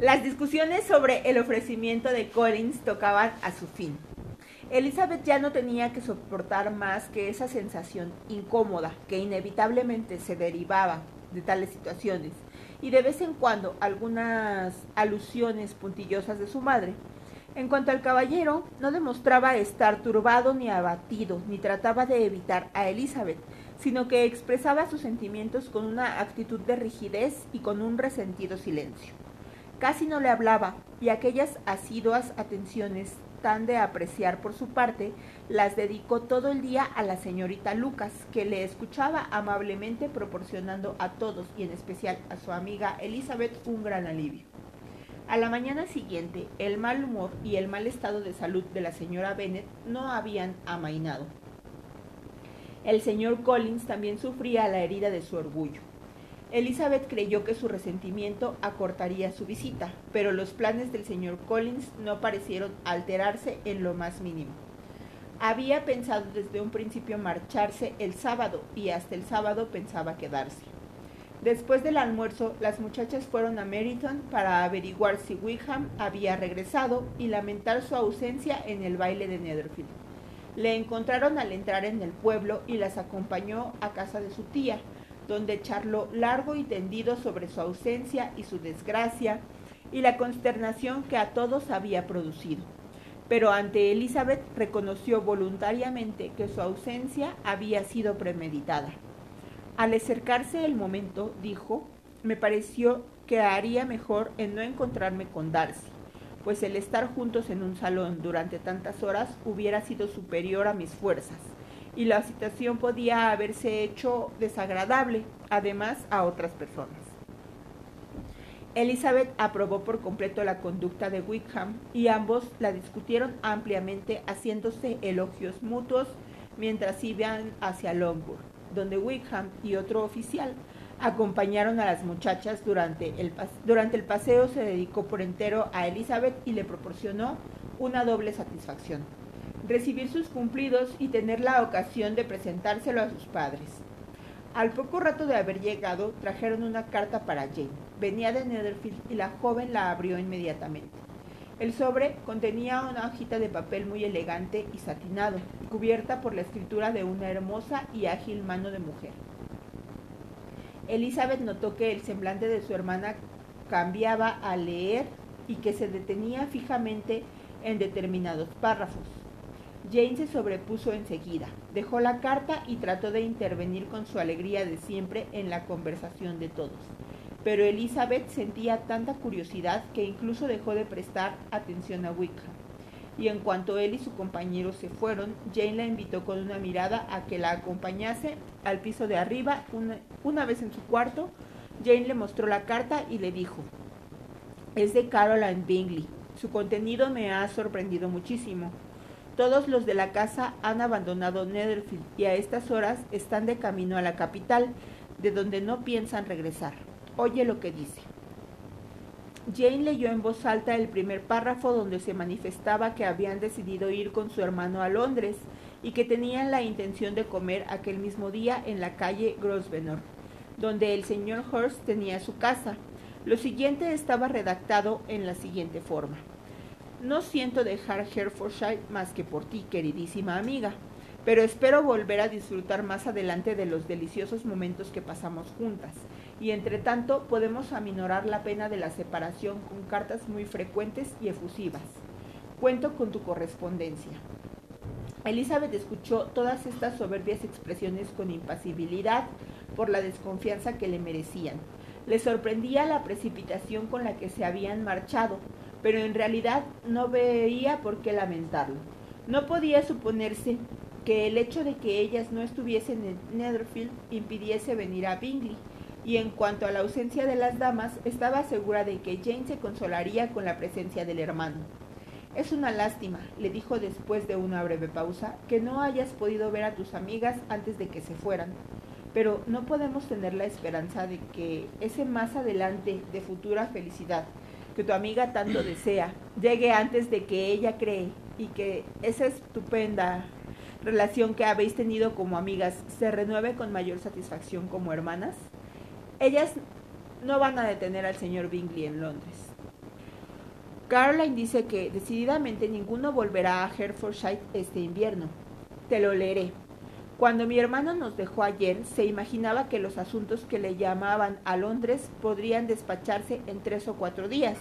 Las discusiones sobre el ofrecimiento de Collins tocaban a su fin. Elizabeth ya no tenía que soportar más que esa sensación incómoda que inevitablemente se derivaba de tales situaciones y de vez en cuando algunas alusiones puntillosas de su madre. En cuanto al caballero, no demostraba estar turbado ni abatido, ni trataba de evitar a Elizabeth, sino que expresaba sus sentimientos con una actitud de rigidez y con un resentido silencio. Casi no le hablaba, y aquellas asiduas atenciones tan de apreciar por su parte, las dedicó todo el día a la señorita Lucas, que le escuchaba amablemente proporcionando a todos y en especial a su amiga Elizabeth un gran alivio. A la mañana siguiente, el mal humor y el mal estado de salud de la señora Bennet no habían amainado. El señor Collins también sufría la herida de su orgullo. Elizabeth creyó que su resentimiento acortaría su visita, pero los planes del señor Collins no parecieron alterarse en lo más mínimo. Había pensado desde un principio marcharse el sábado y hasta el sábado pensaba quedarse. Después del almuerzo, las muchachas fueron a Meryton para averiguar si Wickham había regresado y lamentar su ausencia en el baile de Netherfield. Le encontraron al entrar en el pueblo y las acompañó a casa de su tía, donde charló largo y tendido sobre su ausencia y su desgracia y la consternación que a todos había producido. Pero ante Elizabeth reconoció voluntariamente que su ausencia había sido premeditada. Al acercarse el momento, dijo, me pareció que haría mejor en no encontrarme con Darcy, pues el estar juntos en un salón durante tantas horas hubiera sido superior a mis fuerzas y la situación podía haberse hecho desagradable, además a otras personas. Elizabeth aprobó por completo la conducta de Wickham y ambos la discutieron ampliamente haciéndose elogios mutuos mientras iban hacia Longwood, donde Wickham y otro oficial acompañaron a las muchachas durante el, durante el paseo se dedicó por entero a Elizabeth y le proporcionó una doble satisfacción recibir sus cumplidos y tener la ocasión de presentárselo a sus padres. Al poco rato de haber llegado, trajeron una carta para Jane. Venía de Netherfield y la joven la abrió inmediatamente. El sobre contenía una hojita de papel muy elegante y satinado, cubierta por la escritura de una hermosa y ágil mano de mujer. Elizabeth notó que el semblante de su hermana cambiaba al leer y que se detenía fijamente en determinados párrafos. Jane se sobrepuso enseguida, dejó la carta y trató de intervenir con su alegría de siempre en la conversación de todos. Pero Elizabeth sentía tanta curiosidad que incluso dejó de prestar atención a Wickham. Y en cuanto él y su compañero se fueron, Jane la invitó con una mirada a que la acompañase al piso de arriba. Una, una vez en su cuarto, Jane le mostró la carta y le dijo, es de Caroline Bingley. Su contenido me ha sorprendido muchísimo. Todos los de la casa han abandonado Netherfield y a estas horas están de camino a la capital, de donde no piensan regresar. Oye lo que dice. Jane leyó en voz alta el primer párrafo donde se manifestaba que habían decidido ir con su hermano a Londres y que tenían la intención de comer aquel mismo día en la calle Grosvenor, donde el señor Hurst tenía su casa. Lo siguiente estaba redactado en la siguiente forma. No siento dejar Herefordshire más que por ti, queridísima amiga, pero espero volver a disfrutar más adelante de los deliciosos momentos que pasamos juntas, y entre tanto podemos aminorar la pena de la separación con cartas muy frecuentes y efusivas. Cuento con tu correspondencia. Elizabeth escuchó todas estas soberbias expresiones con impasibilidad por la desconfianza que le merecían. Le sorprendía la precipitación con la que se habían marchado, pero en realidad no veía por qué lamentarlo. No podía suponerse que el hecho de que ellas no estuviesen en Netherfield impidiese venir a Bingley, y en cuanto a la ausencia de las damas, estaba segura de que Jane se consolaría con la presencia del hermano. Es una lástima, le dijo después de una breve pausa, que no hayas podido ver a tus amigas antes de que se fueran. Pero no podemos tener la esperanza de que ese más adelante de futura felicidad que tu amiga tanto desea llegue antes de que ella cree y que esa estupenda relación que habéis tenido como amigas se renueve con mayor satisfacción como hermanas? Ellas no van a detener al señor Bingley en Londres. Caroline dice que decididamente ninguno volverá a Herefordshire este invierno. Te lo leeré. Cuando mi hermano nos dejó ayer, se imaginaba que los asuntos que le llamaban a Londres podrían despacharse en tres o cuatro días.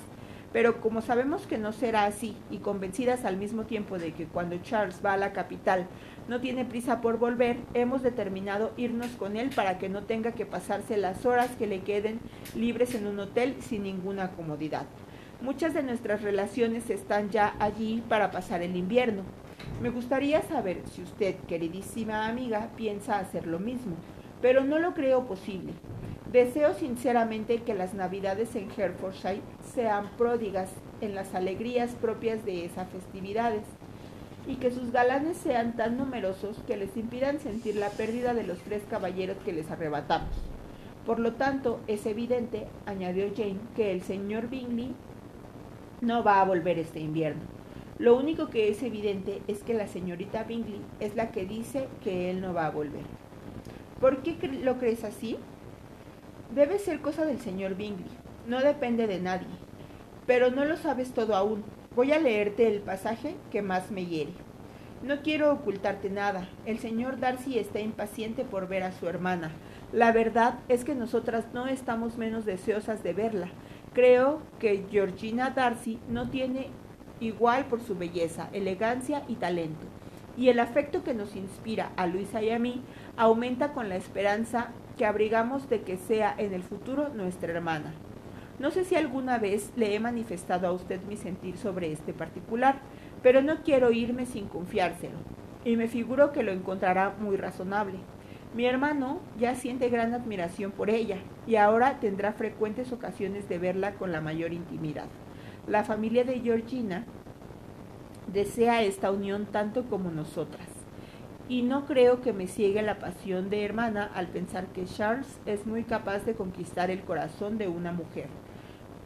Pero como sabemos que no será así, y convencidas al mismo tiempo de que cuando Charles va a la capital no tiene prisa por volver, hemos determinado irnos con él para que no tenga que pasarse las horas que le queden libres en un hotel sin ninguna comodidad. Muchas de nuestras relaciones están ya allí para pasar el invierno. Me gustaría saber si usted, queridísima amiga, piensa hacer lo mismo, pero no lo creo posible. Deseo sinceramente que las navidades en Herefordshire sean pródigas en las alegrías propias de esas festividades y que sus galanes sean tan numerosos que les impidan sentir la pérdida de los tres caballeros que les arrebatamos. Por lo tanto, es evidente, añadió Jane, que el señor Bingley no va a volver este invierno. Lo único que es evidente es que la señorita Bingley es la que dice que él no va a volver. ¿Por qué lo crees así? Debe ser cosa del señor Bingley. No depende de nadie. Pero no lo sabes todo aún. Voy a leerte el pasaje que más me hiere. No quiero ocultarte nada. El señor Darcy está impaciente por ver a su hermana. La verdad es que nosotras no estamos menos deseosas de verla. Creo que Georgina Darcy no tiene igual por su belleza, elegancia y talento. Y el afecto que nos inspira a Luisa y a mí aumenta con la esperanza que abrigamos de que sea en el futuro nuestra hermana. No sé si alguna vez le he manifestado a usted mi sentir sobre este particular, pero no quiero irme sin confiárselo, y me figuro que lo encontrará muy razonable. Mi hermano ya siente gran admiración por ella, y ahora tendrá frecuentes ocasiones de verla con la mayor intimidad. La familia de Georgina desea esta unión tanto como nosotras. Y no creo que me ciegue la pasión de hermana al pensar que Charles es muy capaz de conquistar el corazón de una mujer.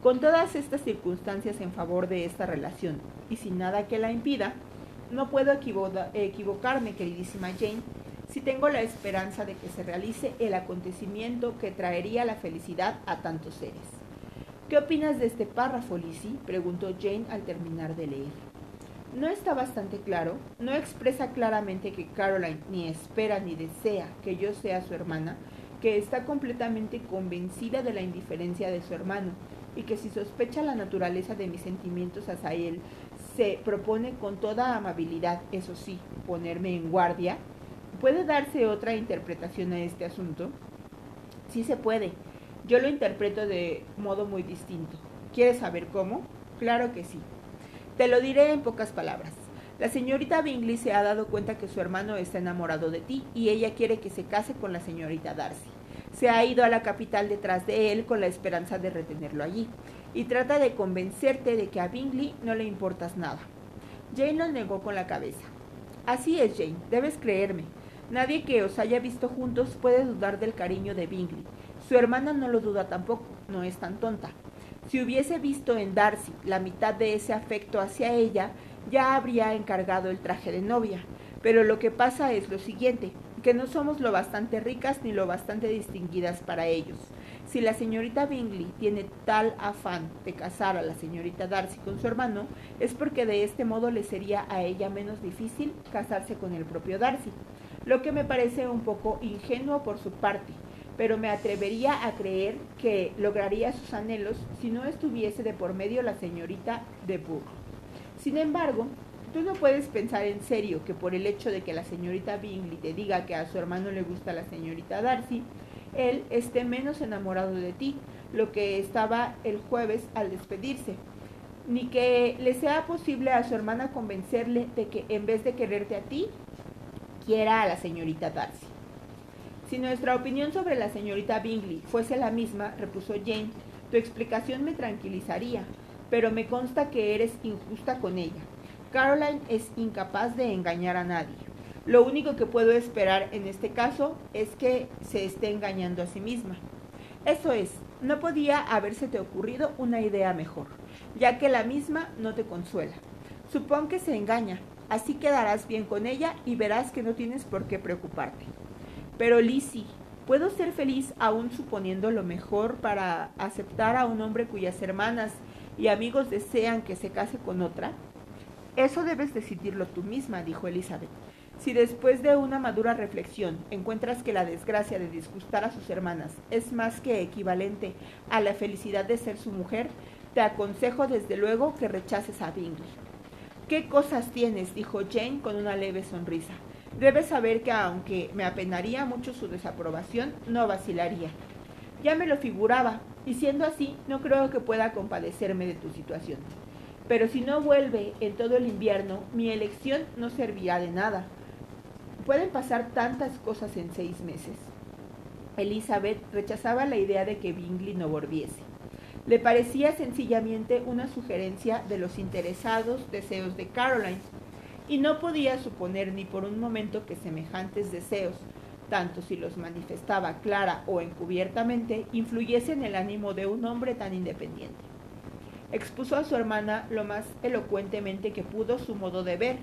Con todas estas circunstancias en favor de esta relación y sin nada que la impida, no puedo equivocarme, queridísima Jane, si tengo la esperanza de que se realice el acontecimiento que traería la felicidad a tantos seres. ¿Qué opinas de este párrafo, Lizzie? preguntó Jane al terminar de leer. No está bastante claro, no expresa claramente que Caroline ni espera ni desea que yo sea su hermana, que está completamente convencida de la indiferencia de su hermano y que si sospecha la naturaleza de mis sentimientos hacia él, se propone con toda amabilidad, eso sí, ponerme en guardia. ¿Puede darse otra interpretación a este asunto? Sí se puede, yo lo interpreto de modo muy distinto. ¿Quieres saber cómo? Claro que sí. Te lo diré en pocas palabras. La señorita Bingley se ha dado cuenta que su hermano está enamorado de ti y ella quiere que se case con la señorita Darcy. Se ha ido a la capital detrás de él con la esperanza de retenerlo allí y trata de convencerte de que a Bingley no le importas nada. Jane lo negó con la cabeza. Así es, Jane, debes creerme. Nadie que os haya visto juntos puede dudar del cariño de Bingley. Su hermana no lo duda tampoco, no es tan tonta. Si hubiese visto en Darcy la mitad de ese afecto hacia ella, ya habría encargado el traje de novia. Pero lo que pasa es lo siguiente, que no somos lo bastante ricas ni lo bastante distinguidas para ellos. Si la señorita Bingley tiene tal afán de casar a la señorita Darcy con su hermano, es porque de este modo le sería a ella menos difícil casarse con el propio Darcy, lo que me parece un poco ingenuo por su parte, pero me atrevería a creer que lograría sus anhelos si no estuviese de por medio la señorita de Burgh. Sin embargo, tú no puedes pensar en serio que por el hecho de que la señorita Bingley te diga que a su hermano le gusta la señorita Darcy, él esté menos enamorado de ti, lo que estaba el jueves al despedirse, ni que le sea posible a su hermana convencerle de que en vez de quererte a ti, quiera a la señorita Darcy. Si nuestra opinión sobre la señorita Bingley fuese la misma, repuso Jane, tu explicación me tranquilizaría, pero me consta que eres injusta con ella. Caroline es incapaz de engañar a nadie. Lo único que puedo esperar en este caso es que se esté engañando a sí misma. Eso es, no podía habérsete ocurrido una idea mejor, ya que la misma no te consuela. Supón que se engaña, así quedarás bien con ella y verás que no tienes por qué preocuparte. Pero Lizzie, ¿puedo ser feliz aún suponiendo lo mejor para aceptar a un hombre cuyas hermanas y amigos desean que se case con otra? Eso debes decidirlo tú misma, dijo Elizabeth. Si después de una madura reflexión encuentras que la desgracia de disgustar a sus hermanas es más que equivalente a la felicidad de ser su mujer, te aconsejo desde luego que rechaces a Bingley. ¿Qué cosas tienes? dijo Jane con una leve sonrisa. Debes saber que aunque me apenaría mucho su desaprobación, no vacilaría. Ya me lo figuraba, y siendo así, no creo que pueda compadecerme de tu situación. Pero si no vuelve en todo el invierno, mi elección no servirá de nada. Pueden pasar tantas cosas en seis meses. Elizabeth rechazaba la idea de que Bingley no volviese. Le parecía sencillamente una sugerencia de los interesados deseos de Caroline, y no podía suponer ni por un momento que semejantes deseos, tanto si los manifestaba clara o encubiertamente, influyesen en el ánimo de un hombre tan independiente. Expuso a su hermana lo más elocuentemente que pudo su modo de ver,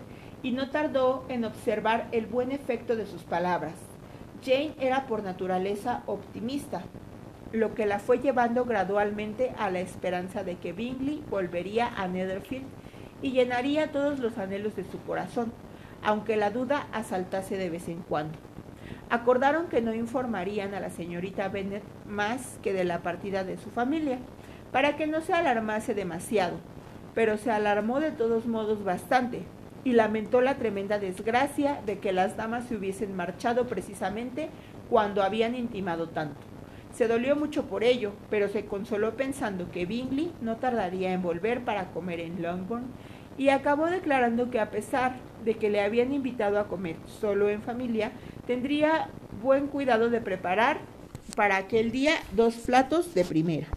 y no tardó en observar el buen efecto de sus palabras. Jane era por naturaleza optimista, lo que la fue llevando gradualmente a la esperanza de que Bingley volvería a Netherfield y llenaría todos los anhelos de su corazón, aunque la duda asaltase de vez en cuando. Acordaron que no informarían a la señorita Bennet más que de la partida de su familia, para que no se alarmase demasiado, pero se alarmó de todos modos bastante, y lamentó la tremenda desgracia de que las damas se hubiesen marchado precisamente cuando habían intimado tanto. Se dolió mucho por ello, pero se consoló pensando que Bingley no tardaría en volver para comer en Longbourn y acabó declarando que a pesar de que le habían invitado a comer solo en familia, tendría buen cuidado de preparar para aquel día dos platos de primera.